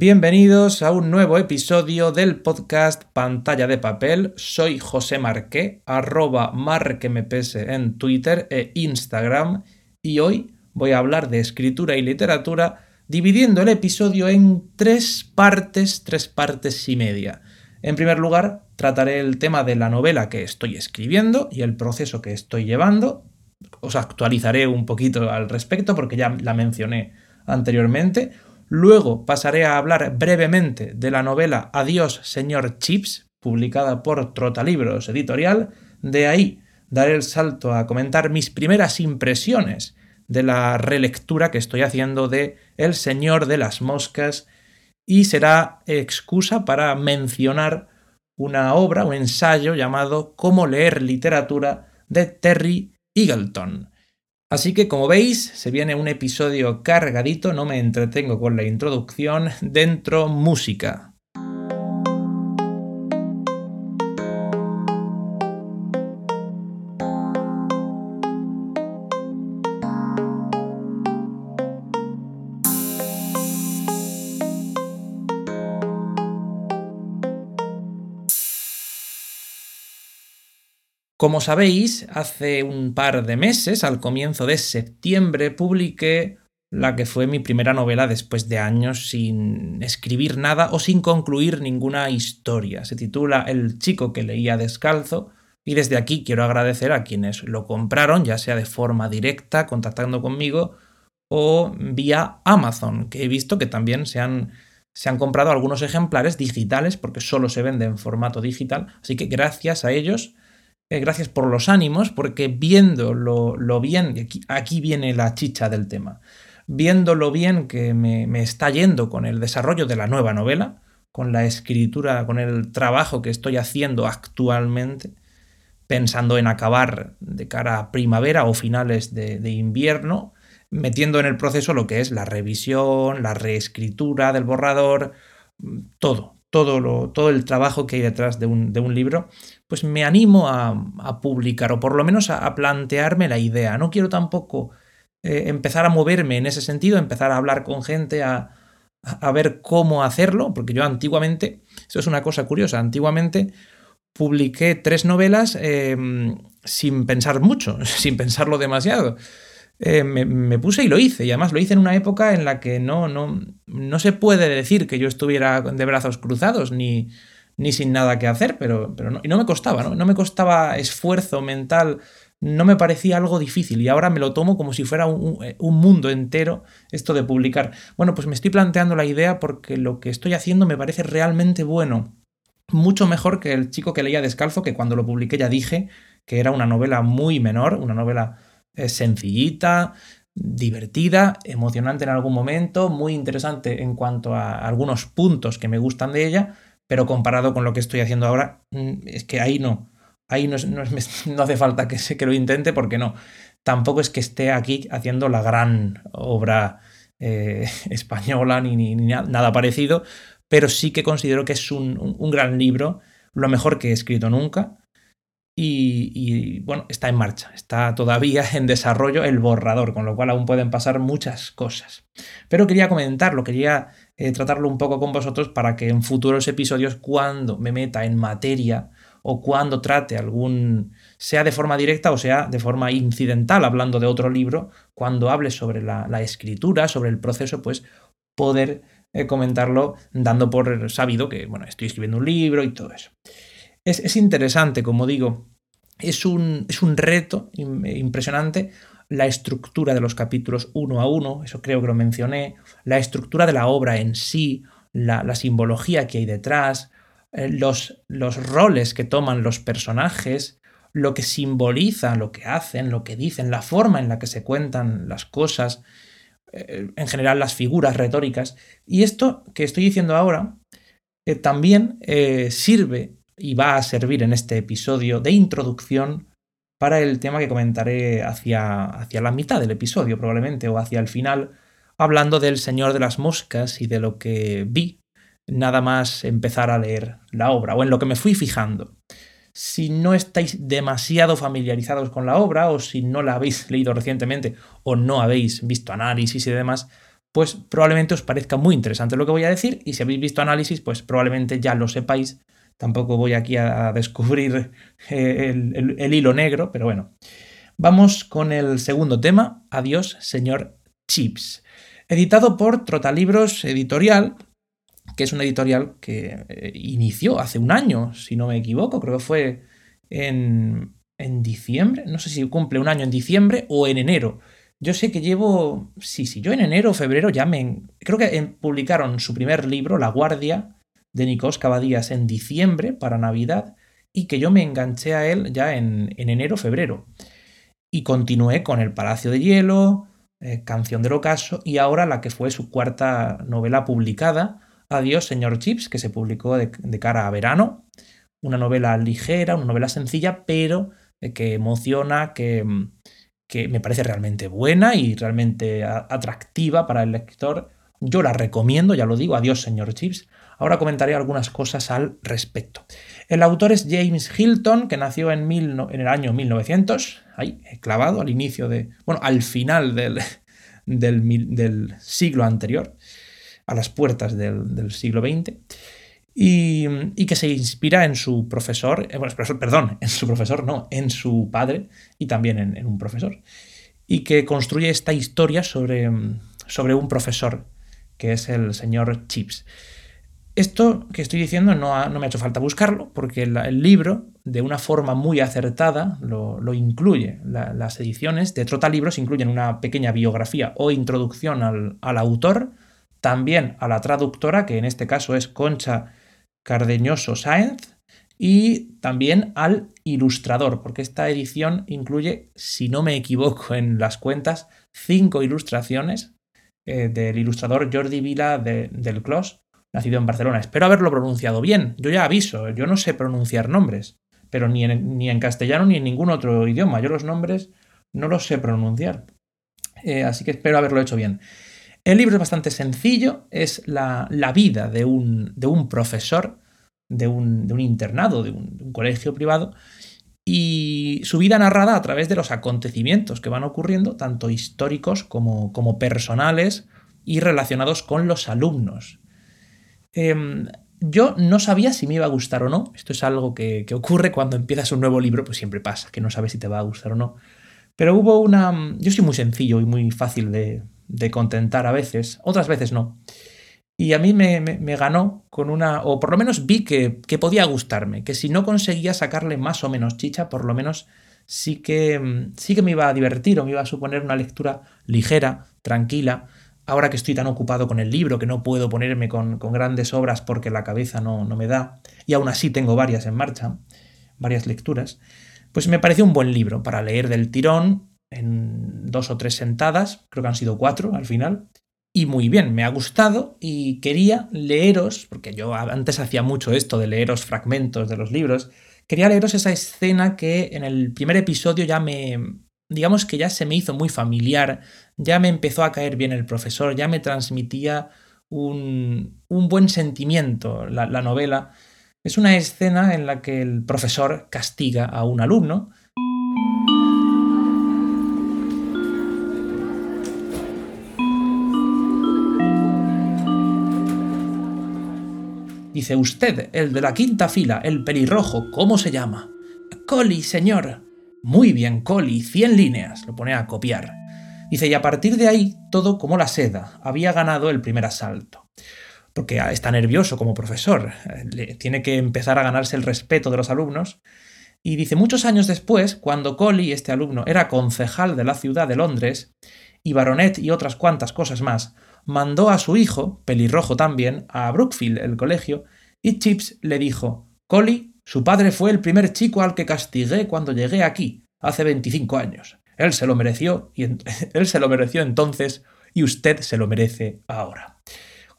Bienvenidos a un nuevo episodio del podcast Pantalla de Papel. Soy José Marqué, arroba marquemepese en Twitter e Instagram y hoy voy a hablar de escritura y literatura dividiendo el episodio en tres partes, tres partes y media. En primer lugar, trataré el tema de la novela que estoy escribiendo y el proceso que estoy llevando. Os actualizaré un poquito al respecto porque ya la mencioné anteriormente. Luego pasaré a hablar brevemente de la novela Adiós, señor Chips, publicada por Trotalibros Editorial. De ahí daré el salto a comentar mis primeras impresiones de la relectura que estoy haciendo de El Señor de las Moscas y será excusa para mencionar una obra, un ensayo llamado Cómo leer literatura de Terry Eagleton. Así que como veis, se viene un episodio cargadito, no me entretengo con la introducción, dentro música. Como sabéis, hace un par de meses, al comienzo de septiembre, publiqué la que fue mi primera novela después de años sin escribir nada o sin concluir ninguna historia. Se titula El chico que leía descalzo y desde aquí quiero agradecer a quienes lo compraron, ya sea de forma directa, contactando conmigo, o vía Amazon, que he visto que también se han, se han comprado algunos ejemplares digitales porque solo se vende en formato digital. Así que gracias a ellos eh, gracias por los ánimos, porque viendo lo, bien, aquí, aquí, viene la chicha del tema, viendo lo bien que me, me está yendo con el desarrollo de la nueva novela, con la escritura, con el trabajo que estoy haciendo actualmente, pensando en acabar de cara a primavera o finales de, de, invierno, metiendo en el proceso lo que es la revisión, la reescritura del borrador, todo, todo, lo, todo el trabajo que hay detrás de un, de un libro, pues me animo a, publicar o por lo menos a, plantearme la idea. No quiero tampoco eh, empezar a moverme en ese sentido, empezar a hablar con gente, a, a, ver cómo hacerlo, porque yo antiguamente, eso es una cosa curiosa, antiguamente publiqué tres novelas em, sin pensar mucho, sin pensarlo demasiado. Eh, me, puse y lo hice. Y además lo hice en una época en la que no, no, no se puede decir que yo estuviera de brazos cruzados ni, ni sin nada que hacer, pero, pero no, y no me costaba, ¿no? No me costaba esfuerzo mental, no me parecía algo difícil y ahora me lo tomo como si fuera un, un, mundo entero esto de publicar. Bueno, pues me estoy planteando la idea porque lo que estoy haciendo me parece realmente bueno. Mucho mejor que el chico que leía descalzo, que cuando lo publiqué ya dije que era una novela muy menor, una novela es sencillita, divertida, emocionante en algún momento, muy interesante en cuanto a algunos puntos que me gustan de ella, pero comparado con lo que estoy haciendo ahora, mm, es que ahí no. Ahí no, no, hace falta que, que lo intente porque no. Tampoco es que esté aquí haciendo la gran obra eh, española ni, ni, nada parecido, pero sí que considero que es un, un gran libro, lo mejor que he escrito nunca y, bueno, está en marcha, está todavía en desarrollo el borrador, con lo cual aún pueden pasar muchas cosas. Pero quería comentarlo, quería eh, tratarlo un poco con vosotros para que en futuros episodios, cuando me meta en materia o cuando trate algún, sea de forma directa o sea de forma incidental, hablando de otro libro, cuando hable sobre la, escritura, sobre el proceso, pues poder eh, comentarlo dando por sabido que, bueno, estoy escribiendo un libro y todo eso. Es, interesante, como digo, es un, es un reto impresionante la estructura de los capítulos uno a uno, eso creo que lo mencioné, la estructura de la obra en sí, la, simbología que hay detrás, eh, los, los roles que toman los personajes, lo que simboliza, lo que hacen, lo que dicen, la forma en la que se cuentan las cosas, eh, en general las figuras retóricas. Y esto que estoy diciendo ahora eh, también sirve y va a servir en este episodio de introducción para el tema que comentaré hacia, hacia la mitad del episodio probablemente o hacia el final, hablando del Señor de las Moscas y de lo que vi nada más empezar a leer la obra o en lo que me fui fijando. Si no estáis demasiado familiarizados con la obra o si no la habéis leído recientemente o no habéis visto análisis y demás, pues probablemente os parezca muy interesante lo que voy a decir y si habéis visto análisis, pues probablemente ya lo sepáis. Tampoco voy aquí a descubrir eh, el, hilo negro, pero bueno. Vamos con el segundo tema, Adiós, señor Chips. Editado por Trotalibros Editorial, que es una editorial que eh, inició hace un año, si no me equivoco, creo que fue en, en diciembre, no sé si cumple un año en diciembre o en enero. Yo sé que llevo, sí, sí, yo en enero o febrero ya me... Creo que publicaron su primer libro, La Guardia, de Nicos Cavadías, en diciembre para Navidad, y que yo me enganché a él ya en, en enero febrero. Y continué con El Palacio de Hielo, eh, Canción del Ocaso, y ahora la que fue su cuarta novela publicada, Adiós, señor Chips, que se publicó de, de cara a verano. Una novela ligera, una novela sencilla, pero eh, que emociona, que que me parece realmente buena y realmente atractiva para el lector. Yo la recomiendo, ya lo digo, adiós señor Chips. Ahora comentaré algunas cosas al respecto. El autor es James Hilton, que nació en, en el año 1900, ahí, clavado al inicio de, bueno, al final del, siglo anterior, a las puertas del, siglo XX y, que se inspira en su profesor, eh, bueno, perdón, en su profesor no, en su padre y también en, un profesor, y que construye esta historia sobre, sobre un profesor, que es el señor Chips. Esto que estoy diciendo no, no me ha hecho falta buscarlo, porque el, libro, de una forma muy acertada, lo, incluye. las ediciones de Trota Libros incluyen una pequeña biografía o introducción al, al autor, también a la traductora, que en este caso es Concha Cardeñoso Sáenz y también al ilustrador, porque esta edición incluye, si no me equivoco en las cuentas, cinco ilustraciones eh, del ilustrador Jordi Vila del Clos, nacido en Barcelona. Espero haberlo pronunciado bien. Yo ya aviso, yo no sé pronunciar nombres, pero ni en, castellano ni en ningún otro idioma. Yo los nombres no los sé pronunciar. Eh, así que espero haberlo hecho bien. El libro es bastante sencillo, es la, vida de un, profesor de un, internado, de un, colegio privado, y su vida narrada a través de los acontecimientos que van ocurriendo, tanto históricos como personales y relacionados con los alumnos. Em, yo no sabía si me iba a gustar o no. Esto es algo que, ocurre cuando empiezas un nuevo libro, pues siempre pasa, que no sabes si te va a gustar o no. Pero hubo una... Yo soy muy sencillo y muy fácil de, de contentar a veces, otras veces no. Y a mí me, ganó con una, o por lo menos vi que, que, podía gustarme, que si no conseguía sacarle más o menos chicha, por lo menos sí que, sí que me iba a divertir o me iba a suponer una lectura ligera, tranquila. Ahora que estoy tan ocupado con el libro, que no puedo ponerme con, grandes obras porque la cabeza no, no me da, y aún así tengo varias en marcha, varias lecturas, pues me pareció un buen libro para leer del tirón en dos o tres sentadas, creo que han sido cuatro al final, y muy bien, me ha gustado y quería leeros, porque yo antes hacía mucho esto de leeros fragmentos de los libros, quería leeros esa escena que en el primer episodio ya me, digamos que ya se me hizo muy familiar, ya me empezó a caer bien el profesor, ya me transmitía un, un buen sentimiento la, la novela. Es una escena en la que el profesor castiga a un alumno, Dice usted, el de la quinta fila, el pelirrojo, ¿cómo se llama? Coli, señor. Muy bien, Coli, cien líneas. Lo pone a copiar. Dice, y a partir de ahí, todo como la seda. Había ganado el primer asalto. Porque está nervioso como profesor. tiene que empezar a ganarse el respeto de los alumnos. Y dice, muchos años después, cuando Collie, este alumno, era concejal de la ciudad de Londres, y baronet y otras cuantas cosas más, mandó a su hijo, pelirrojo también, a Brookfield, el colegio, y Chips le dijo, Collie, su padre fue el primer chico al que castigué cuando llegué aquí, hace 25 años. Él se lo mereció, y él se lo mereció entonces, y usted se lo merece ahora.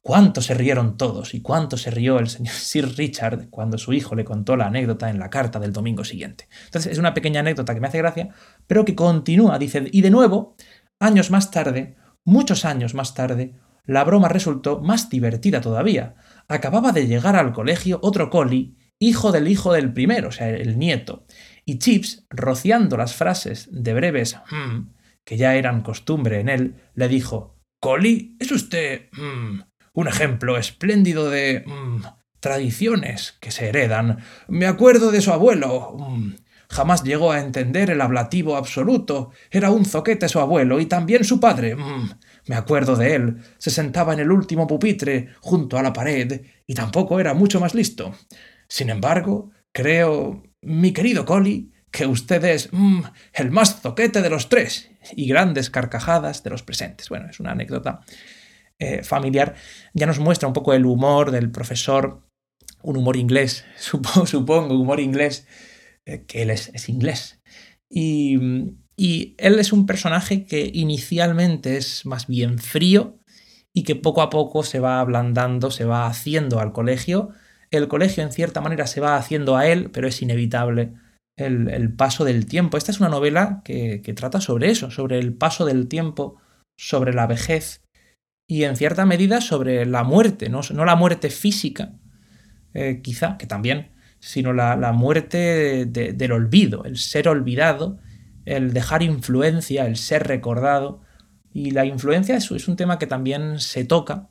Cuánto se rieron todos y cuánto se rió el señor Sir Richard cuando su hijo le contó la anécdota en la carta del domingo siguiente. Entonces es una pequeña anécdota que me hace gracia, pero que continúa, dice, y de nuevo, años más tarde, Muchos años más tarde, la broma resultó más divertida todavía. Acababa de llegar al colegio otro coli, hijo del hijo del primero, o sea, el nieto, y Chips, rociando las frases de breves hmm, que ya eran costumbre en él, le dijo Collie, es usted mm, un ejemplo espléndido de mm, tradiciones que se heredan. Me acuerdo de su abuelo. Jamás llegó a entender el ablativo absoluto. Era un zoquete su abuelo y también su padre. me acuerdo de él. Se sentaba en el último pupitre, junto a la pared, y tampoco era mucho más listo. Sin embargo, creo, mi querido Collie, que usted es el más zoquete de los tres, y grandes carcajadas de los presentes. Bueno, es una anécdota eh, familiar, ya nos muestra un poco el humor del profesor, un humor inglés, supongo, humor inglés, eh, que él es, inglés. Y él es un personaje que inicialmente es más bien frío y que poco a poco se va ablandando, se va haciendo al colegio. El colegio en cierta manera se va haciendo a él, pero es inevitable el, paso del tiempo. Esta es una novela que, que, trata sobre eso, sobre el paso del tiempo, sobre la vejez, y en cierta medida sobre la muerte, no, no la muerte física, eh, quizá, que también, sino la, muerte del olvido, el ser olvidado, el dejar influencia, el ser recordado. Y la influencia es un tema que también se toca,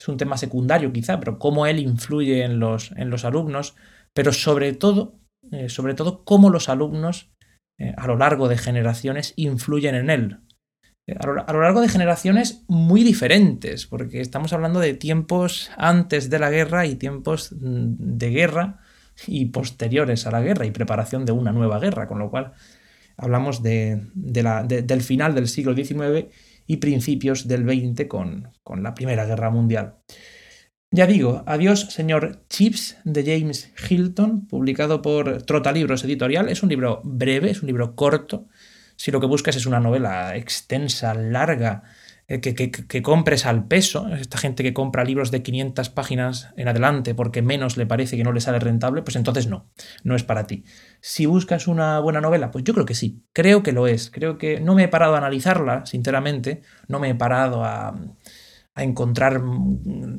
es un tema secundario quizá, pero cómo él influye en los, en los alumnos, pero sobre todo, eh, sobre todo cómo los alumnos eh, a lo largo de generaciones influyen en él, a lo, largo de generaciones muy diferentes, porque estamos hablando de tiempos antes de la guerra y tiempos mm, de guerra y posteriores a la guerra y preparación de una nueva guerra, con lo cual hablamos de, del final del siglo XIX y principios del XX con, con la Primera Guerra Mundial. Ya digo, adiós, señor Chips, de James Hilton, publicado por Trotalibros Editorial. Es un libro breve, es un libro corto, si lo que buscas es una novela extensa, larga, eh, que, compres al peso, esta gente que compra libros de 500 páginas en adelante porque menos le parece que no le sale rentable, pues entonces no, no es para ti. Si buscas una buena novela, pues yo creo que sí, creo que lo es, creo que no me he parado a analizarla, sinceramente, no me he parado a, a encontrar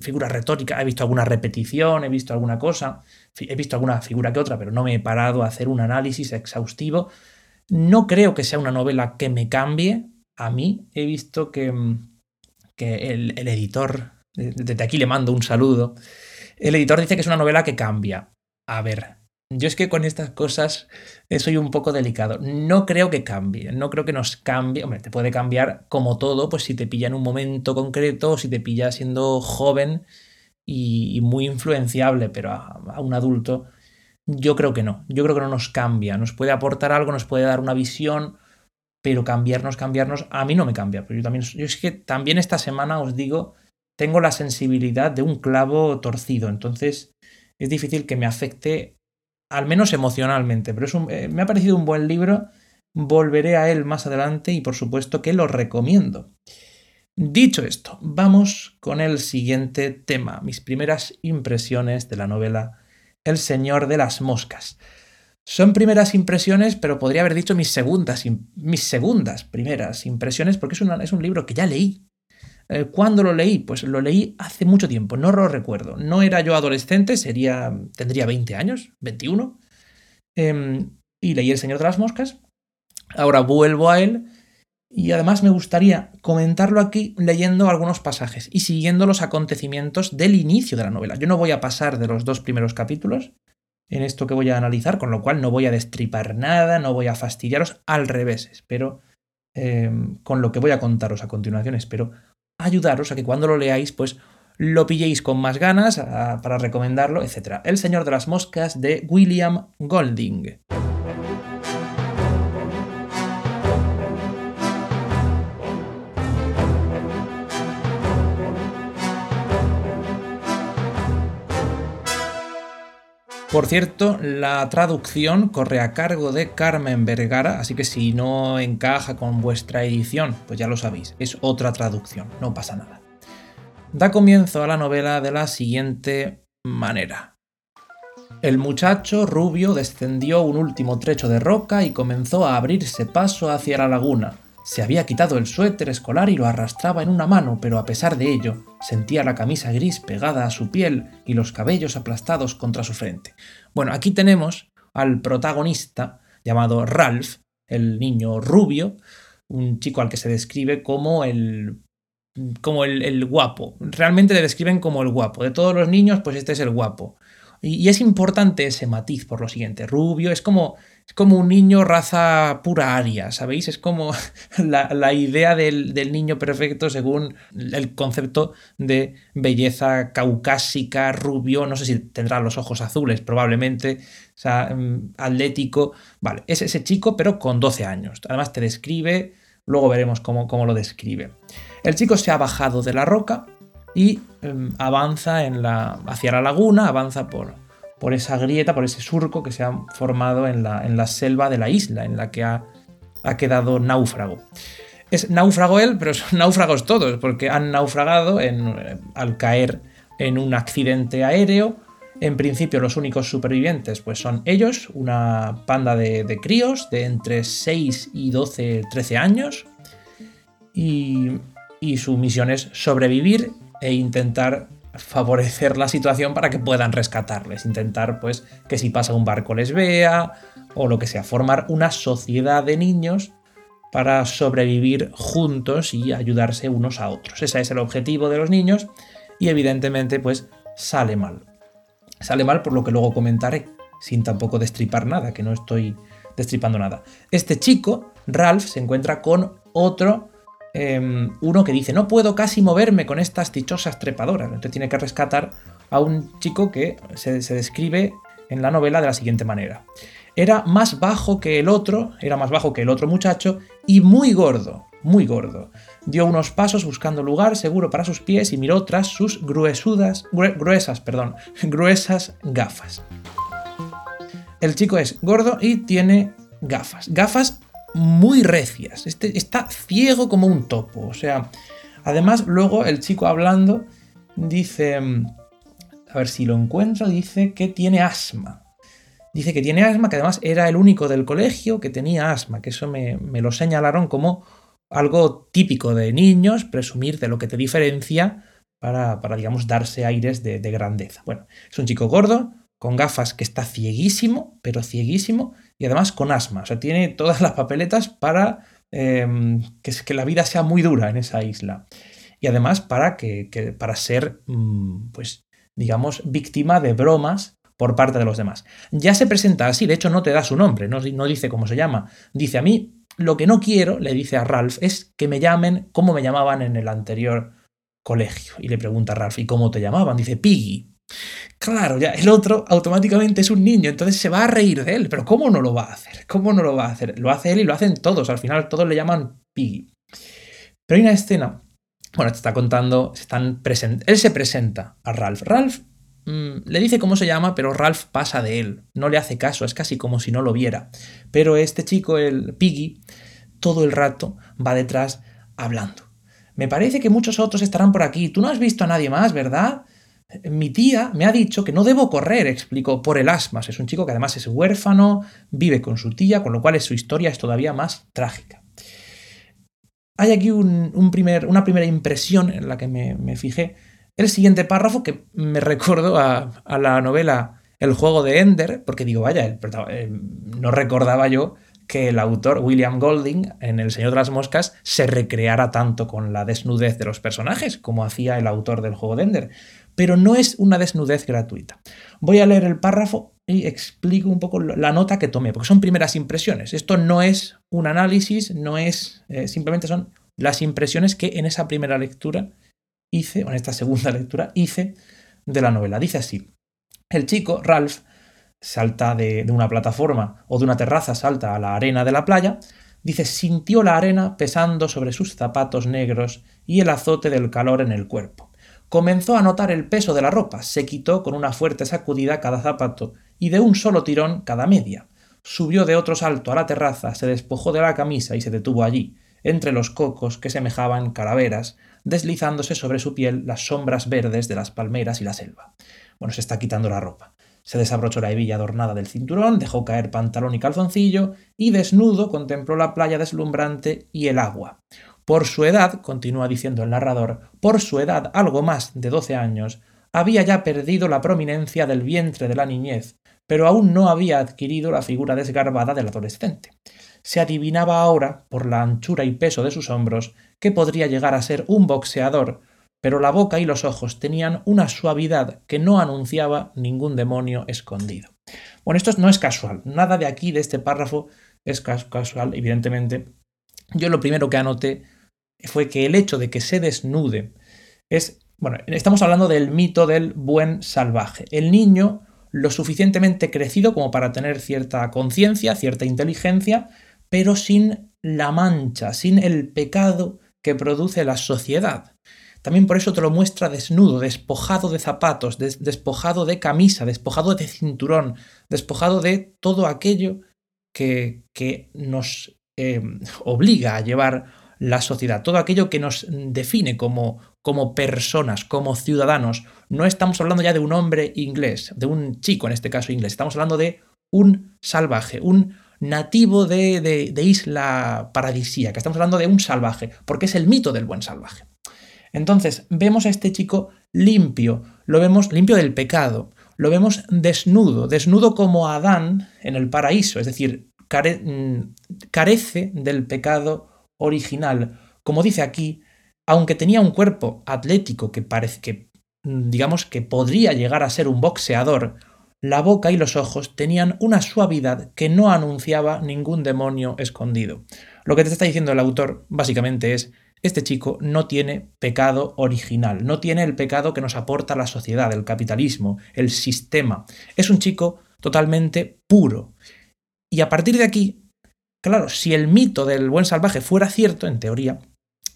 figuras retóricas, he visto alguna repetición, he visto alguna cosa, he visto alguna figura que otra, pero no me he parado a hacer un análisis exhaustivo no creo que sea una novela que me cambie. A mí he visto que, mm, el, editor, desde aquí le mando un saludo, el editor dice que es una novela que cambia. A ver, yo es que con estas cosas eh, soy un poco delicado. No creo que cambie, no creo que nos cambie. Hombre, te puede cambiar como todo, pues si te pilla en un momento concreto, si te pilla siendo joven y, muy influenciable, pero a un adulto yo creo que no, yo creo que no nos cambia, nos puede aportar algo, nos puede dar una visión, pero cambiarnos, cambiarnos, a mí no me cambia. Pero yo también, yo es que también esta semana os digo, tengo la sensibilidad de un clavo torcido, entonces es difícil que me afecte, al menos emocionalmente, pero es eh, me ha parecido un buen libro, volveré a él más adelante y por supuesto que lo recomiendo. Dicho esto, vamos con el siguiente tema, mis primeras impresiones de la novela el Señor de las Moscas. Son primeras impresiones, pero podría haber dicho mis segundas, mis segundas primeras impresiones, porque es, es un libro que ya leí. Eh, ¿Cuándo lo leí? Pues lo leí hace mucho tiempo, no lo recuerdo. No era yo adolescente, sería, tendría 20 años, 21, em, y leí El Señor de las Moscas. Ahora vuelvo a él y además me gustaría comentarlo aquí leyendo algunos pasajes y siguiendo los acontecimientos del inicio de la novela. Yo no voy a pasar de los dos primeros capítulos en esto que voy a analizar, con lo cual no voy a destripar nada, no voy a fastidiaros, al revés, espero, em, con lo que voy a contaros a continuación, espero ayudaros a que cuando lo leáis, pues lo pilléis con más ganas para recomendarlo, etc. El Señor de las Moscas de William Golding. Por cierto, la traducción corre a cargo de Carmen Vergara, así que si no encaja con vuestra edición, pues ya lo sabéis, es otra traducción, no pasa nada. Da comienzo a la novela de la siguiente manera. El muchacho rubio descendió un último trecho de roca y comenzó a abrirse paso hacia la laguna, se había quitado el suéter escolar y lo arrastraba en una mano, pero a pesar de ello, sentía la camisa gris pegada a su piel y los cabellos aplastados contra su frente. Bueno, aquí tenemos al protagonista llamado Ralph, el niño rubio, un chico al que se describe como el como el, guapo. Realmente le describen como el guapo. De todos los niños, pues este es el guapo. Y, es importante ese matiz por lo siguiente. Rubio es como, es como un niño raza pura aria, ¿sabéis? Es como la, idea del, niño perfecto según el concepto de belleza caucásica, rubio, no sé si tendrá los ojos azules, probablemente, mm, atlético. Vale, es ese chico, pero con 12 años. Además te describe, luego veremos cómo, cómo lo describe. El chico se ha bajado de la roca y em, avanza en la, hacia la laguna, avanza por, por esa grieta, por ese surco que se ha formado en la, en la selva de la isla, en la que ha, ha, quedado náufrago. Es náufrago él, pero son náufragos todos, porque han naufragado en, al caer en un accidente aéreo. En principio los únicos supervivientes pues son ellos, una panda de, de críos de entre 6 y 12, 13 años. Y, y su misión es sobrevivir e intentar favorecer la situación para que puedan rescatarles, intentar pues que si pasa un barco les vea o lo que sea, formar una sociedad de niños para sobrevivir juntos y ayudarse unos a otros. Ese es el objetivo de los niños y evidentemente pues sale mal. Sale mal por lo que luego comentaré, sin tampoco destripar nada, que no estoy destripando nada. Este chico, Ralph, se encuentra con otro Em, uno que dice, no puedo casi moverme con estas dichosas trepadoras. Entonces tiene que rescatar a un chico que se, describe en la novela de la siguiente manera. Era más bajo que el otro, era más bajo que el otro muchacho y muy gordo, muy gordo. Dio unos pasos buscando lugar seguro para sus pies y miró tras sus gruesudas, gruesas, perdón, gruesas gafas. El chico es gordo y tiene gafas. Gafas muy recias. Este está ciego como un topo. O sea, además, luego el chico hablando dice. Mm, a ver si lo encuentro. Dice que tiene asma. Dice que tiene asma, que además era el único del colegio que tenía asma, que eso me, lo señalaron como algo típico de niños, presumir de lo que te diferencia para, para digamos, darse aires de, de grandeza. Bueno, es un chico gordo, con gafas que está cieguísimo, pero cieguísimo, y además con asma. O sea, tiene todas las papeletas para em, que, la vida sea muy dura en esa isla. Y además para, que, para ser, mm, pues, digamos, víctima de bromas por parte de los demás. Ya se presenta así, de hecho no te da su nombre, no, no dice cómo se llama. Dice a mí, lo que no quiero, le dice a Ralph, es que me llamen como me llamaban en el anterior colegio. Y le pregunta a Ralph, ¿y cómo te llamaban? Dice Piggy. Claro, ya el otro automáticamente es un niño, entonces se va a reír de él, pero ¿cómo no lo va a hacer? ¿Cómo no lo va a hacer? Lo hace él y lo hacen todos, al final todos le llaman Piggy. Pero hay una escena, bueno, te está contando, están él se presenta a Ralph. Ralph mm, le dice cómo se llama, pero Ralph pasa de él, no le hace caso, es casi como si no lo viera. Pero este chico, el Piggy, todo el rato va detrás hablando. Me parece que muchos otros estarán por aquí. Tú no has visto a nadie más, ¿verdad? Mi tía me ha dicho que no debo correr, explicó, por el asma. Es un chico que además es huérfano, vive con su tía, con lo cual su historia es todavía más trágica. Hay aquí una primera impresión en la que me, fijé. El siguiente párrafo que me recuerdo a, la novela El juego de Ender, porque digo, vaya, eh, no recordaba yo que el autor William Golding en El Señor de las Moscas se recreara tanto con la desnudez de los personajes como hacía el autor del juego de Ender pero no es una desnudez gratuita. Voy a leer el párrafo y explico un poco la nota que tomé, porque son primeras impresiones. Esto no es un análisis, no es, eh, simplemente son las impresiones que en esa primera lectura hice, o en esta segunda lectura hice de la novela. Dice así, el chico, Ralph, salta de, de una plataforma o de una terraza, salta a la arena de la playa, dice, sintió la arena pesando sobre sus zapatos negros y el azote del calor en el cuerpo. Comenzó a notar el peso de la ropa, se quitó con una fuerte sacudida cada zapato y de un solo tirón cada media. Subió de otro salto a la terraza, se despojó de la camisa y se detuvo allí, entre los cocos que semejaban calaveras, deslizándose sobre su piel las sombras verdes de las palmeras y la selva. Bueno, se está quitando la ropa. Se desabrochó la hebilla adornada del cinturón, dejó caer pantalón y calzoncillo, y desnudo contempló la playa deslumbrante y el agua. Por su edad, continúa diciendo el narrador, por su edad algo más de doce años, había ya perdido la prominencia del vientre de la niñez, pero aún no había adquirido la figura desgarbada del adolescente. Se adivinaba ahora, por la anchura y peso de sus hombros, que podría llegar a ser un boxeador, pero la boca y los ojos tenían una suavidad que no anunciaba ningún demonio escondido. Bueno, esto no es casual, nada de aquí, de este párrafo, es casual, evidentemente. Yo lo primero que anoté fue que el hecho de que se desnude es, bueno, estamos hablando del mito del buen salvaje. El niño lo suficientemente crecido como para tener cierta conciencia, cierta inteligencia, pero sin la mancha, sin el pecado que produce la sociedad. También por eso te lo muestra desnudo, despojado de zapatos, despojado de camisa, despojado de cinturón, despojado de todo aquello que, que nos eh, obliga a llevar la sociedad, todo aquello que nos define como, como personas, como ciudadanos. No estamos hablando ya de un hombre inglés, de un chico en este caso inglés, estamos hablando de un salvaje, un nativo de, de, isla paradisíaca, estamos hablando de un salvaje, porque es el mito del buen salvaje. Entonces, vemos a este chico limpio, lo vemos limpio del pecado, lo vemos desnudo, desnudo como Adán en el paraíso, es decir, mm, carece del pecado original. Como dice aquí, aunque tenía un cuerpo atlético que parece que, mm, digamos, que podría llegar a ser un boxeador, la boca y los ojos tenían una suavidad que no anunciaba ningún demonio escondido. Lo que te está diciendo el autor básicamente es este chico no tiene pecado original, no tiene el pecado que nos aporta la sociedad, el capitalismo, el sistema. Es un chico totalmente puro. Y a partir de aquí, claro, si el mito del buen salvaje fuera cierto, en teoría,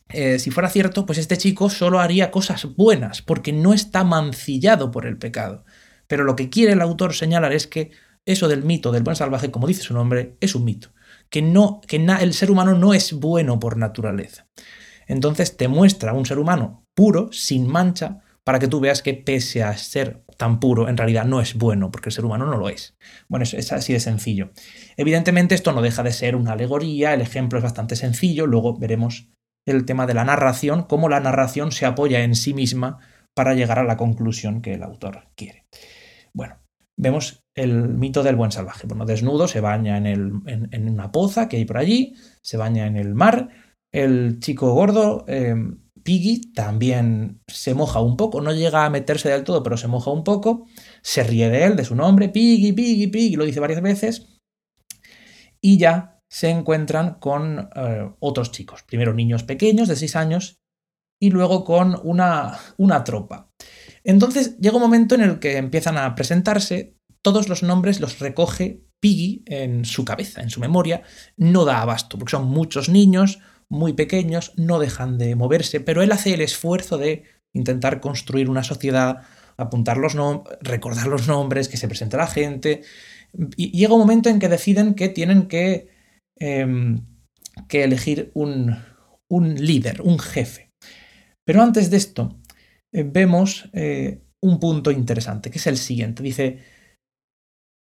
eh, si fuera cierto, pues este chico solo haría cosas buenas, porque no está mancillado por el pecado. Pero lo que quiere el autor señalar es que eso del mito del buen salvaje, como dice su nombre, es un mito. Que, no, que el ser humano no es bueno por naturaleza. Entonces te muestra un ser humano puro, sin mancha, para que tú veas que pese a ser tan puro, en realidad no es bueno, porque el ser humano no lo es. Bueno, es, así de sencillo. Evidentemente esto no deja de ser una alegoría, el ejemplo es bastante sencillo, luego veremos el tema de la narración, cómo la narración se apoya en sí misma para llegar a la conclusión que el autor quiere. Bueno, vemos el mito del buen salvaje. Bueno, desnudo se baña en, en una poza que hay por allí, se baña en el mar, el chico gordo, em, Piggy, también se moja un poco, no llega a meterse del todo, pero se moja un poco, se ríe de él, de su nombre, Piggy, Piggy, Piggy, lo dice varias veces, y ya se encuentran con eh, otros chicos, primero niños pequeños de 6 años y luego con una, una tropa. Entonces llega un momento en el que empiezan a presentarse, todos los nombres los recoge Piggy en su cabeza, en su memoria, no da abasto, porque son muchos niños, muy pequeños, no dejan de moverse, pero él hace el esfuerzo de intentar construir una sociedad, apuntar los nombres, recordar los nombres, que se presente la gente. Y llega un momento en que deciden que tienen que, em, que elegir un, un, líder, un jefe. Pero antes de esto, eh, vemos eh, un punto interesante, que es el siguiente. Dice,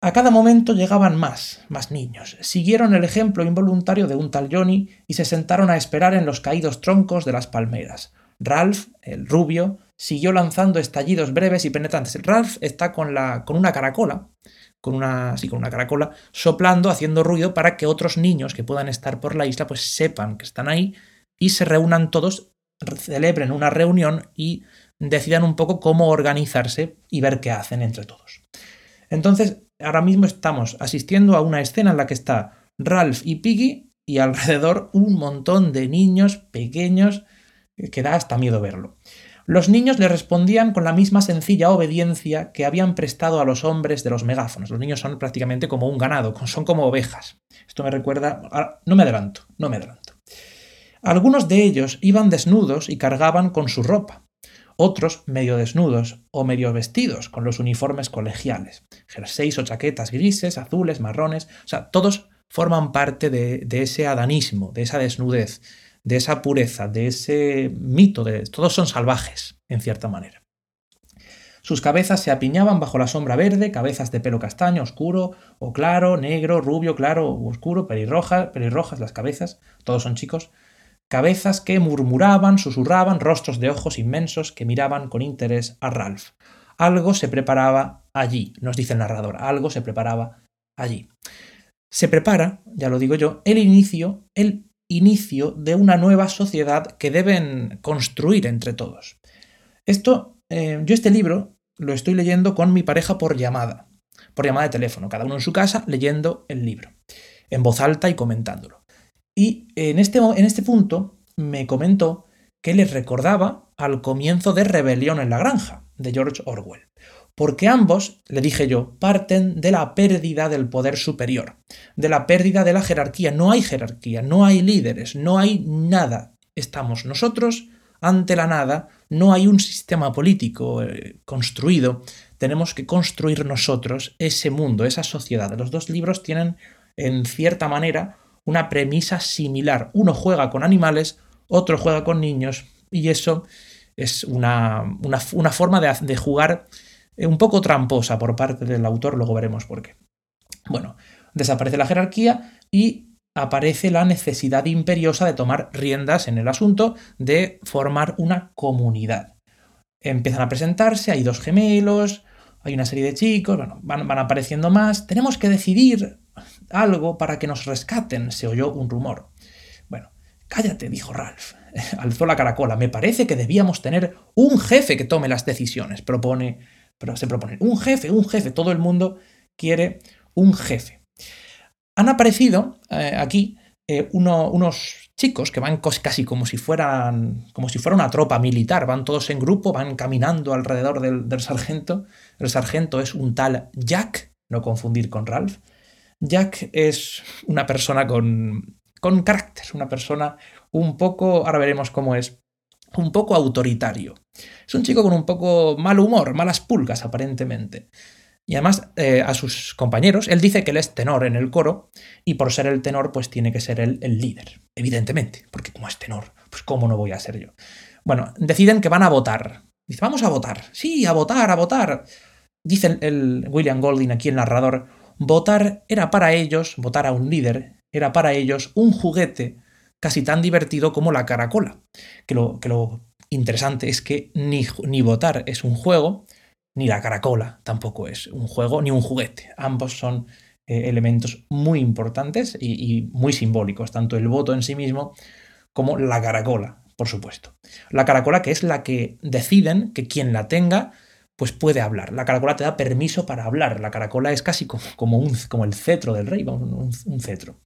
a cada momento llegaban más, más niños. Siguieron el ejemplo involuntario de un tal Johnny y se sentaron a esperar en los caídos troncos de las palmeras. Ralph, el rubio, siguió lanzando estallidos breves y penetrantes. Ralph está con, la, con una caracola, con una, sí, con una caracola, soplando, haciendo ruido para que otros niños que puedan estar por la isla pues sepan que están ahí y se reúnan todos, celebren una reunión y decidan un poco cómo organizarse y ver qué hacen entre todos. Entonces, ahora mismo estamos asistiendo a una escena en la que está Ralph y Piggy y alrededor un montón de niños pequeños que da hasta miedo verlo. Los niños le respondían con la misma sencilla obediencia que habían prestado a los hombres de los megáfonos. Los niños son prácticamente como un ganado, son como ovejas. Esto me recuerda... No me adelanto, no me adelanto. Algunos de ellos iban desnudos y cargaban con su ropa otros medio desnudos o medio vestidos con los uniformes colegiales, jerseys o chaquetas grises, azules, marrones, o sea, todos forman parte de, ese adanismo, de esa desnudez, de esa pureza, de ese mito, de todos son salvajes, en cierta manera. Sus cabezas se apiñaban bajo la sombra verde, cabezas de pelo castaño, oscuro o claro, negro, rubio, claro o oscuro, pelirrojas, pelirrojas las cabezas, todos son chicos, cabezas que murmuraban, susurraban, rostros de ojos inmensos que miraban con interés a Ralph. Algo se preparaba allí, nos dice el narrador, algo se preparaba allí. Se prepara, ya lo digo yo, el inicio, el inicio de una nueva sociedad que deben construir entre todos. Esto, eh, yo este libro lo estoy leyendo con mi pareja por llamada, por llamada de teléfono, cada uno en su casa leyendo el libro, en voz alta y comentándolo. Y en este, en este punto me comentó que le recordaba al comienzo de Rebelión en la Granja, de George Orwell porque ambos, le dije yo, parten de la pérdida del poder superior, de la pérdida de la jerarquía. No hay jerarquía, no hay líderes, no hay nada. Estamos nosotros ante la nada, no hay un sistema político eh, construido, tenemos que construir nosotros ese mundo, esa sociedad. Los dos libros tienen, en cierta manera, una premisa similar. Uno juega con animales, otro juega con niños, y eso es una, una, forma de, de jugar eh, un poco tramposa por parte del autor, luego veremos por qué. Bueno, desaparece la jerarquía y aparece la necesidad imperiosa de tomar riendas en el asunto de formar una comunidad. Empiezan a presentarse, hay dos gemelos, hay una serie de chicos, bueno, van, van apareciendo más, tenemos que decidir algo para que nos rescaten, se oyó un rumor. Bueno, cállate, dijo Ralph. Alzó la caracola. Me parece que debíamos tener un jefe que tome las decisiones, propone pero se propone un jefe, un jefe, todo el mundo quiere un jefe. Han aparecido eh, aquí eh, unos chicos que van casi como si fueran como si fuera una tropa militar, van todos en grupo, van caminando alrededor del, sargento. El sargento es un tal Jack, no confundir con Ralph. Jack es una persona con, con carácter, una persona un poco, ahora veremos cómo es, un poco autoritario. Es un chico con un poco mal humor, malas pulgas aparentemente. Y además eh, a sus compañeros, él dice que él es tenor en el coro y por ser el tenor pues tiene que ser él el líder, evidentemente, porque como es tenor, pues cómo no voy a ser yo. Bueno, deciden que van a votar. Dice, vamos a votar. Sí, a votar, a votar. Dice el, William Golding aquí, el narrador, votar era para ellos, votar a un líder, era para ellos un juguete casi tan divertido como la caracola. Que lo, que lo interesante es que ni, ni votar es un juego, ni la caracola tampoco es un juego, ni un juguete. Ambos son eh, elementos muy importantes y, muy simbólicos, tanto el voto en sí mismo como la caracola, por supuesto. La caracola que es la que deciden que quien la tenga pues puede hablar. La caracola te da permiso para hablar. La caracola es casi como, un, como el cetro del rey, un, cetro.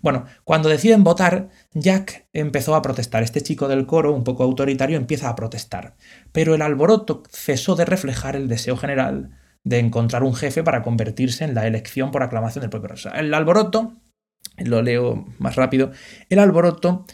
Bueno, cuando deciden votar, Jack empezó a protestar. Este chico del coro, un poco autoritario, empieza a protestar. Pero el alboroto cesó de reflejar el deseo general de encontrar un jefe para convertirse en la elección por aclamación del propio rey. El alboroto, lo leo más rápido, el alboroto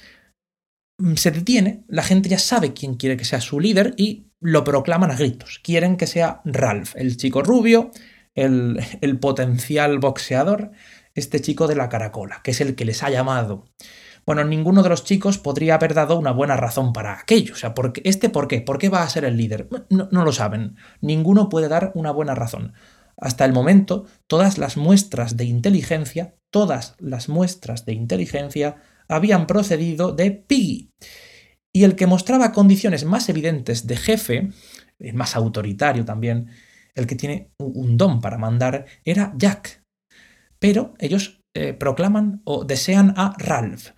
mm, se detiene, la gente ya sabe quién quiere que sea su líder y lo proclaman a gritos. Quieren que sea Ralph, el chico rubio, el, el potencial boxeador, este chico de la caracola, que es el que les ha llamado. Bueno, ninguno de los chicos podría haber dado una buena razón para aquello. O sea, porque, ¿este por qué? ¿Por qué va a ser el líder? No, no lo saben. Ninguno puede dar una buena razón. Hasta el momento, todas las muestras de inteligencia, todas las muestras de inteligencia habían procedido de Piggy. Y el que mostraba condiciones más evidentes de jefe, más autoritario también, el que tiene un don para mandar, era Jack, pero ellos eh, proclaman o desean a Ralph.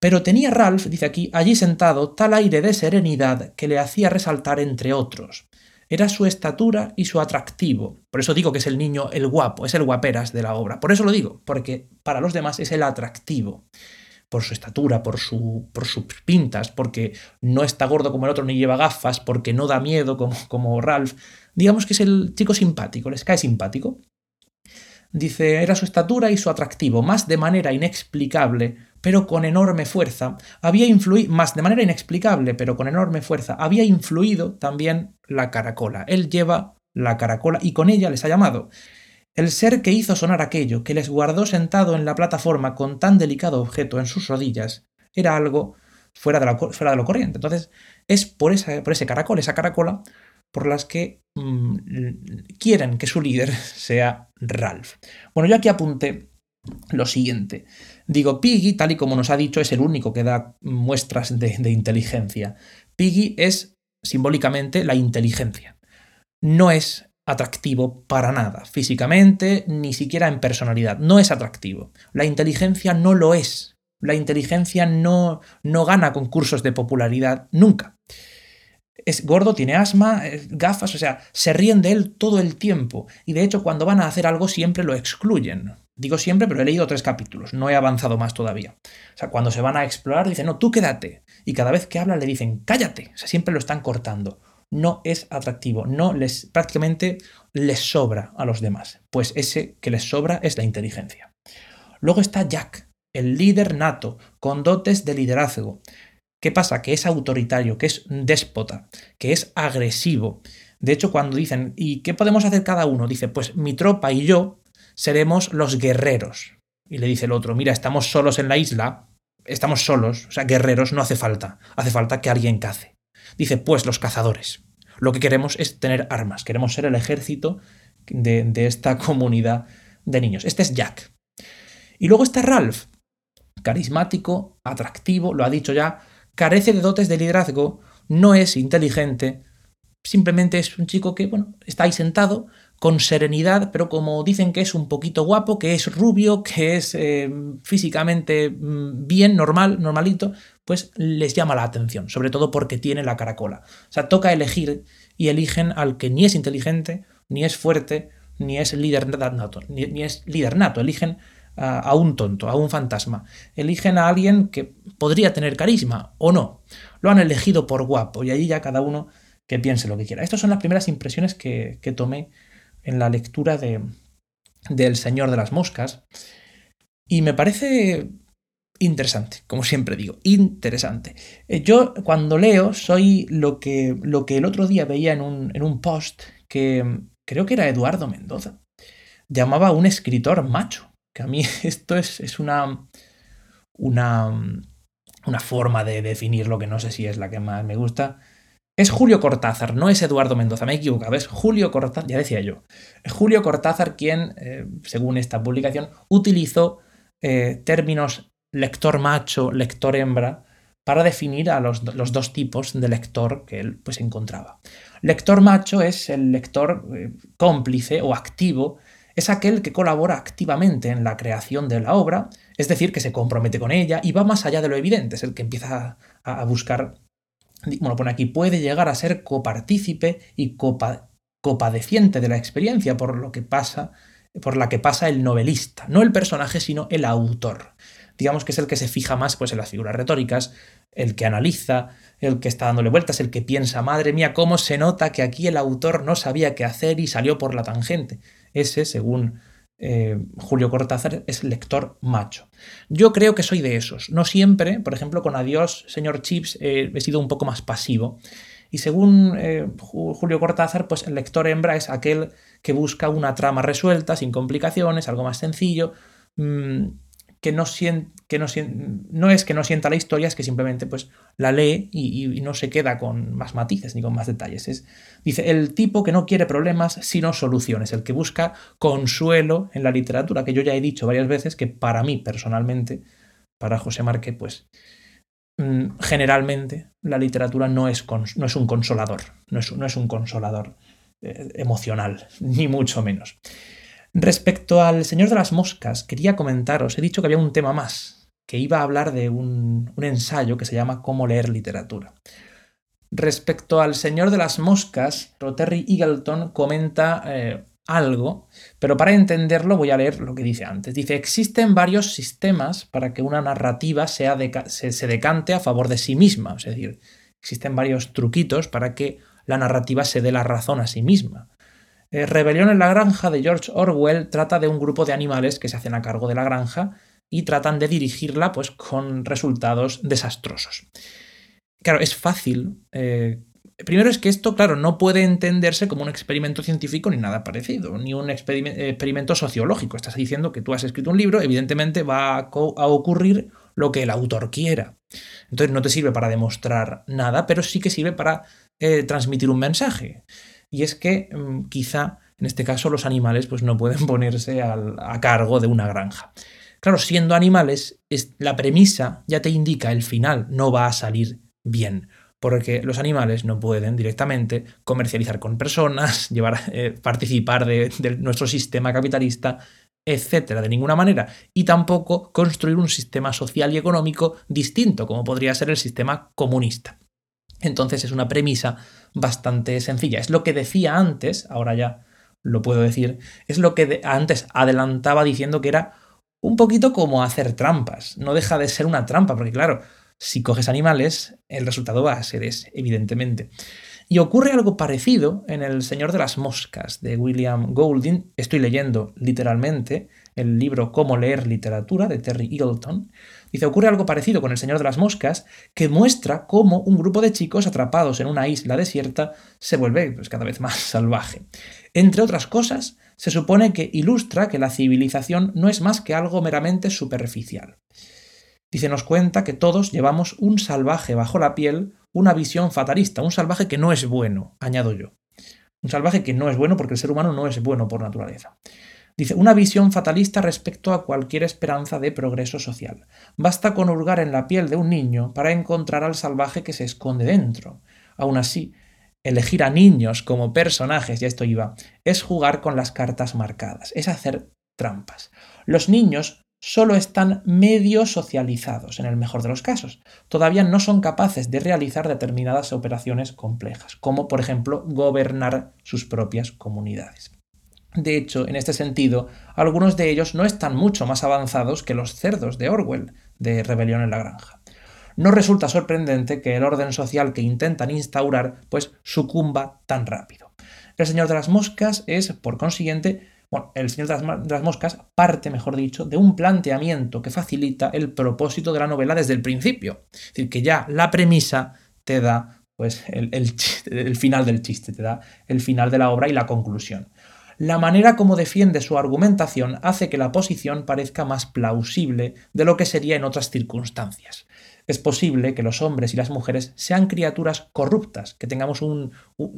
Pero tenía Ralph, dice aquí, allí sentado, tal aire de serenidad que le hacía resaltar entre otros. Era su estatura y su atractivo. Por eso digo que es el niño, el guapo, es el guaperas de la obra. Por eso lo digo, porque para los demás es el atractivo. Por su estatura, por, su, por sus pintas, porque no está gordo como el otro ni lleva gafas, porque no da miedo como, como Ralph. Digamos que es el chico simpático, les cae simpático. Dice, era su estatura y su atractivo, más de manera inexplicable, pero con enorme fuerza, había influido, más de manera inexplicable, pero con enorme fuerza, había influido también la caracola. Él lleva la caracola y con ella les ha llamado. El ser que hizo sonar aquello, que les guardó sentado en la plataforma con tan delicado objeto en sus rodillas, era algo fuera de, fuera de lo corriente. Entonces, es por, esa, por ese caracol, esa caracola, por las que mm, quieren que su líder sea Ralph. Bueno, yo aquí apunté lo siguiente. Digo, Piggy, tal y como nos ha dicho, es el único que da muestras de, de inteligencia. Piggy es simbólicamente la inteligencia. No es atractivo para nada, físicamente, ni siquiera en personalidad. No es atractivo. La inteligencia no lo es. la inteligencia no, no gana concursos de popularidad nunca. Es gordo, tiene asma, gafas, o sea, se ríen de él todo el tiempo. Y de hecho, cuando van a hacer algo, siempre lo excluyen. Digo siempre, pero he leído tres capítulos, no he avanzado más todavía. O sea, cuando se van a explorar, dicen, no, tú quédate. Y cada vez que hablan le dicen, cállate. O sea, siempre lo están cortando. No es atractivo, no les, prácticamente les sobra a los demás. Pues ese que les sobra es la inteligencia. Luego está Jack, el líder nato, con dotes de liderazgo. ¿Qué pasa? Que es autoritario, que es déspota, que es agresivo. De hecho, cuando dicen, ¿y qué podemos hacer cada uno? Dice, pues mi tropa y yo seremos los guerreros. Y le dice el otro, mira, estamos solos en la isla, estamos solos, o sea, guerreros no hace falta, hace falta que alguien cace. Dice, pues los cazadores. Lo que queremos es tener armas, queremos ser el ejército de, de esta comunidad de niños. Este es Jack. Y luego está Ralph, carismático, atractivo, lo ha dicho ya, carece de dotes de liderazgo, no es inteligente, simplemente es un chico que, bueno, está ahí sentado, con serenidad, pero como dicen que es un poquito guapo, que es rubio, que es eh, físicamente mm, bien, normal, normalito, pues les llama la atención, sobre todo porque tiene la caracola. O sea, toca elegir y eligen al que ni es inteligente, ni es fuerte, ni es líder nato, ni, es líder nato, eligen a, un tonto, a un fantasma. Eligen a alguien que podría tener carisma o no. Lo han elegido por guapo y allí ya cada uno que piense lo que quiera. Estas son las primeras impresiones que, que tomé en la lectura de, del Señor de las Moscas. Y me parece interesante, como siempre digo, interesante. Eh, yo cuando leo soy lo que, lo que el otro día veía en un, en un post que creo que era Eduardo Mendoza. Llamaba a un escritor macho. Que a mí esto es, es una, una, una forma de definir lo que no sé si es la que más me gusta. Es Julio Cortázar, no es Eduardo Mendoza, me he equivocado, es Julio Cortázar, ya decía yo. Julio Cortázar quien, eh, según esta publicación, utilizó eh, términos lector macho, lector hembra, para definir a los, dos tipos de lector que él pues, encontraba. Lector macho es el lector eh, cómplice o activo, es aquel que colabora activamente en la creación de la obra, es decir, que se compromete con ella y va más allá de lo evidente, es el que empieza a buscar bueno, pone aquí, puede llegar a ser copartícipe y copadeciente de la experiencia por lo que pasa, por la que pasa el novelista, no el personaje, sino el autor. Digamos que es el que se fija más pues, en las figuras retóricas, el que analiza, el que está dándole vueltas, el que piensa, madre mía, cómo se nota que aquí el autor no sabía qué hacer y salió por la tangente. Ese, según eh, Julio Cortázar es lector macho. Yo creo que soy de esos. No siempre, por ejemplo, con Adiós, señor Chips, eh, he sido un poco más pasivo. Y según eh, Julio Cortázar, pues el lector hembra es aquel que busca una trama resuelta, sin complicaciones, algo más sencillo, mm, que no, que no, no, es que no sienta la historia, es que simplemente pues, la lee y, no se queda con más matices ni con más detalles. Es, dice, el tipo que no quiere problemas sino soluciones, el que busca consuelo en la literatura, que yo ya he dicho varias veces que para mí personalmente, para José Marque, pues mm, generalmente la literatura no es, no es un consolador, no es, no es un consolador eh, emocional, ni mucho menos. Respecto al Señor de las Moscas, quería comentaros, he dicho que había un tema más, que iba a hablar de un, ensayo que se llama Cómo leer literatura. Respecto al Señor de las Moscas, Rotary Eagleton comenta eh, algo, pero para entenderlo voy a leer lo que dice antes. Dice, existen varios sistemas para que una narrativa sea se, se decante a favor de sí misma, es decir, existen varios truquitos para que la narrativa se dé la razón a sí misma. Eh, Rebelión en la granja de George Orwell trata de un grupo de animales que se hacen a cargo de la granja y tratan de dirigirla pues con resultados desastrosos. Claro, es fácil. Eh, primero es que esto, claro, no puede entenderse como un experimento científico ni nada parecido, ni un experimento sociológico. Estás diciendo que tú has escrito un libro, evidentemente va a, ocurrir lo que el autor quiera. Entonces no te sirve para demostrar nada, pero sí que sirve para eh, transmitir un mensaje y es que mm, quizá en este caso los animales pues, no pueden ponerse a cargo de una granja. Claro, siendo animales, la premisa ya te indica el final, no va a salir bien, porque los animales no pueden directamente comercializar con personas, llevar, eh, participar de, nuestro sistema capitalista etcétera, de ninguna manera, y tampoco construir un sistema social y económico distinto, como podría ser el sistema comunista. Entonces es una premisa bastante sencilla. Es lo que decía antes, ahora ya lo puedo decir, es lo que antes adelantaba diciendo que era un poquito como hacer trampas. No deja de ser una trampa, porque claro, si coges animales, el resultado va a ser ese, evidentemente. Y ocurre algo parecido en El Señor de las Moscas de William Golding. Estoy leyendo literalmente el libro Cómo leer literatura de Terry Eagleton. Dice, ocurre algo parecido con El Señor de las Moscas, que muestra cómo un grupo de chicos atrapados en una isla desierta se vuelve pues, cada vez más salvaje. Entre otras cosas, se supone que ilustra que la civilización no es más que algo meramente superficial. Dice, nos cuenta que todos llevamos un salvaje bajo la piel, una visión fatalista, un salvaje que no es bueno, añado yo. Un salvaje que no es bueno porque el ser humano no es bueno por naturaleza. Dice, una visión fatalista respecto a cualquier esperanza de progreso social. Basta con hurgar en la piel de un niño para encontrar al salvaje que se esconde dentro. Aún así, elegir a niños como personajes, ya esto iba, es jugar con las cartas marcadas, es hacer trampas. Los niños solo están medio socializados, en el mejor de los casos. Todavía no son capaces de realizar determinadas operaciones complejas, como por ejemplo gobernar sus propias comunidades. De hecho, en este sentido, algunos de ellos no están mucho más avanzados que los cerdos de Orwell, de Rebelión en la Granja. No resulta sorprendente que el orden social que intentan instaurar pues sucumba tan rápido. El Señor de las Moscas es, por consiguiente, bueno, el Señor de las, Moscas parte, mejor dicho, de un planteamiento que facilita el propósito de la novela desde el principio. Es decir, que ya la premisa te da pues, el, el final del chiste, te da el final de la obra y la conclusión. La manera como defiende su argumentación hace que la posición parezca más plausible de lo que sería en otras circunstancias. Es posible que los hombres y las mujeres sean criaturas corruptas, que tengamos un,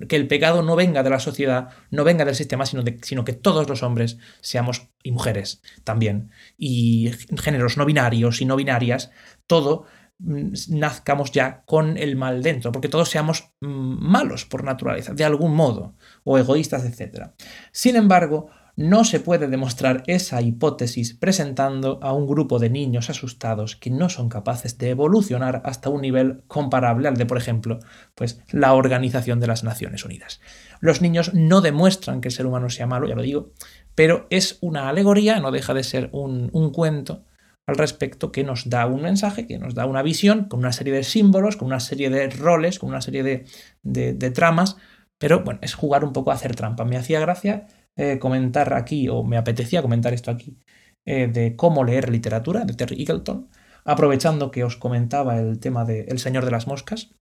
que el pecado no venga de la sociedad, no venga del sistema, sino, sino que todos los hombres seamos y mujeres también y géneros no binarios y no binarias, todo nazcamos ya con el mal dentro, porque todos seamos mm, malos por naturaleza, de algún modo, o egoístas, etc. Sin embargo, no se puede demostrar esa hipótesis presentando a un grupo de niños asustados que no son capaces de evolucionar hasta un nivel comparable al de, por ejemplo, pues la Organización de las Naciones Unidas. Los niños no demuestran que el ser humano sea malo, ya lo digo, pero es una alegoría, no deja de ser un, cuento al respecto que nos da un mensaje, que nos da una visión, con una serie de símbolos, con una serie de roles, con una serie de, de tramas, pero bueno, es jugar un poco a hacer trampa. Me hacía gracia eh, comentar aquí, o me apetecía comentar esto aquí, eh, de cómo leer literatura de Terry Eagleton, aprovechando que os comentaba el tema de El Señor de las Moscas.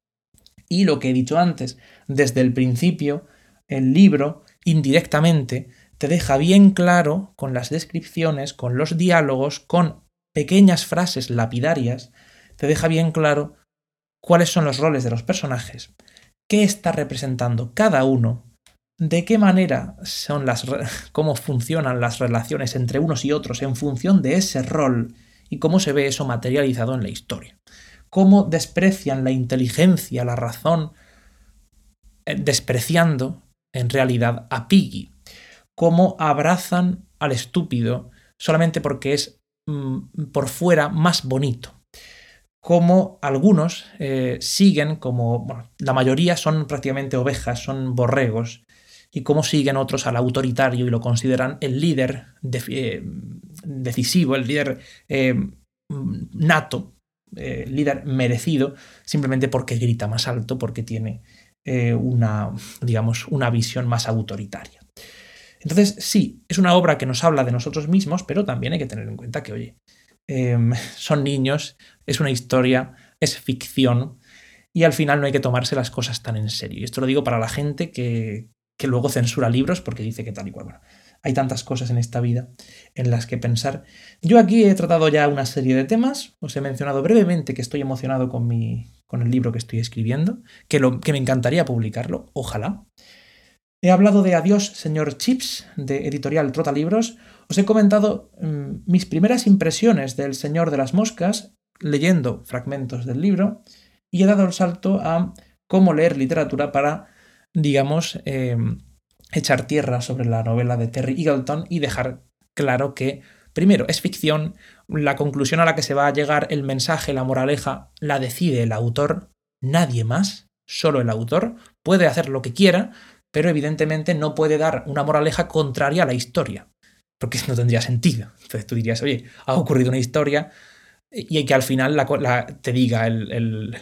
Y lo que he dicho antes, desde el principio, el libro, indirectamente, te deja bien claro, con las descripciones, con los diálogos, con pequeñas frases lapidarias, te deja bien claro cuáles son los roles de los personajes, qué está representando cada uno de qué manera son las cómo funcionan las relaciones entre unos y otros en función de ese rol y cómo se ve eso materializado en la historia. Cómo desprecian la inteligencia, la razón, eh, despreciando en realidad a Piggy. Cómo abrazan al estúpido solamente porque es por fuera más bonito. Cómo algunos eh, siguen como, la mayoría son prácticamente ovejas, son borregos, y cómo siguen otros al autoritario y lo consideran el líder eh, decisivo, el líder eh, nato, eh, líder merecido, simplemente porque grita más alto, porque tiene una, digamos, una visión más autoritaria. Entonces, sí, es una obra que nos habla de nosotros mismos, pero también hay que tener en cuenta que, oye, em, son niños, es una historia, es ficción, y al final no hay que tomarse las cosas tan en serio. Y esto lo digo para la gente que, que luego censura libros porque dice que tal y cual. Bueno, hay tantas cosas en esta vida en las que pensar. Yo aquí he tratado ya una serie de temas, os he mencionado brevemente que estoy emocionado con, mi, con el libro que estoy escribiendo, que, lo, que me encantaría publicarlo, ojalá. He hablado de Adiós, señor Chips, de editorial Trota Libros. Os he comentado mm, mis primeras impresiones del Señor de las Moscas, leyendo fragmentos del libro, y he dado el salto a cómo leer literatura para digamos, em, echar tierra sobre la novela de Terry Eagleton y dejar claro que, primero, es ficción, la conclusión a la que se va a llegar, el mensaje, la moraleja, la decide el autor, nadie más, solo el autor, puede hacer lo que quiera, pero evidentemente no puede dar una moraleja contraria a la historia, porque no tendría sentido. Entonces tú dirías, oye, ha ocurrido una historia y que al final te diga el,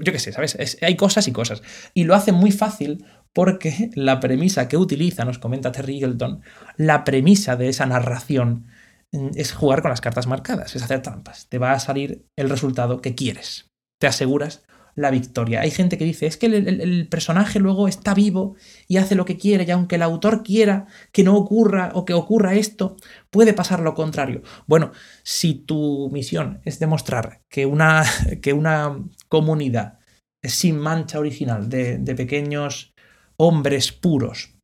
Yo qué sé, ¿sabes? hay cosas y cosas. Y lo hace muy fácil porque la premisa que utiliza, nos comenta Terry Eagleton, la premisa de esa narración mm, es jugar con las cartas marcadas, es hacer trampas. Te va a salir el resultado que quieres. Te aseguras la victoria. Hay gente que dice, es que el, personaje luego está vivo y hace lo que quiere, y aunque el autor quiera que no ocurra o que ocurra esto, puede pasar lo contrario. Bueno, si tu misión es demostrar que una, que una comunidad sin mancha original de, pequeños hombres puros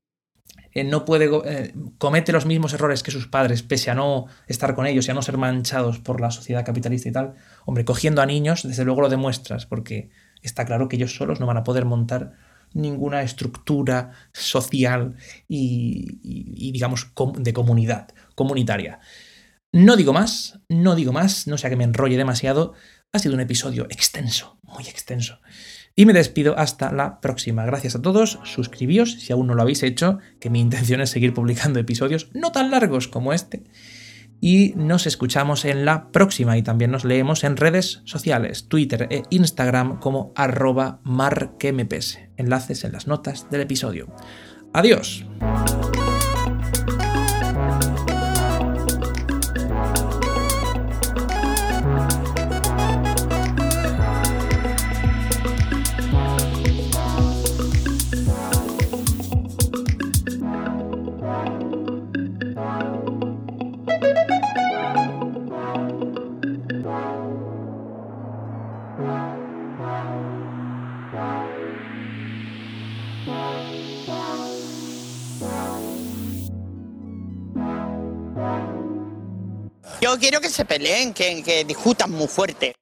eh, no puede eh, comete los mismos errores que sus padres pese a no estar con ellos y a no ser manchados por la sociedad capitalista y tal hombre cogiendo a niños desde luego lo demuestras porque está claro que ellos solos no van a poder montar ninguna estructura social y, digamos, de comunidad, comunitaria. No digo más, no digo más, no sea que me enrolle demasiado. Ha sido un episodio extenso, muy extenso. Y me despido hasta la próxima. Gracias a todos, suscribíos si aún no lo habéis hecho, que mi intención es seguir publicando episodios no tan largos como este y nos escuchamos en la próxima y también nos leemos en redes sociales, Twitter e Instagram como arroba marquemps. Enlaces en las notas del episodio. Adiós. Se peleen, que, que discutan muy fuerte.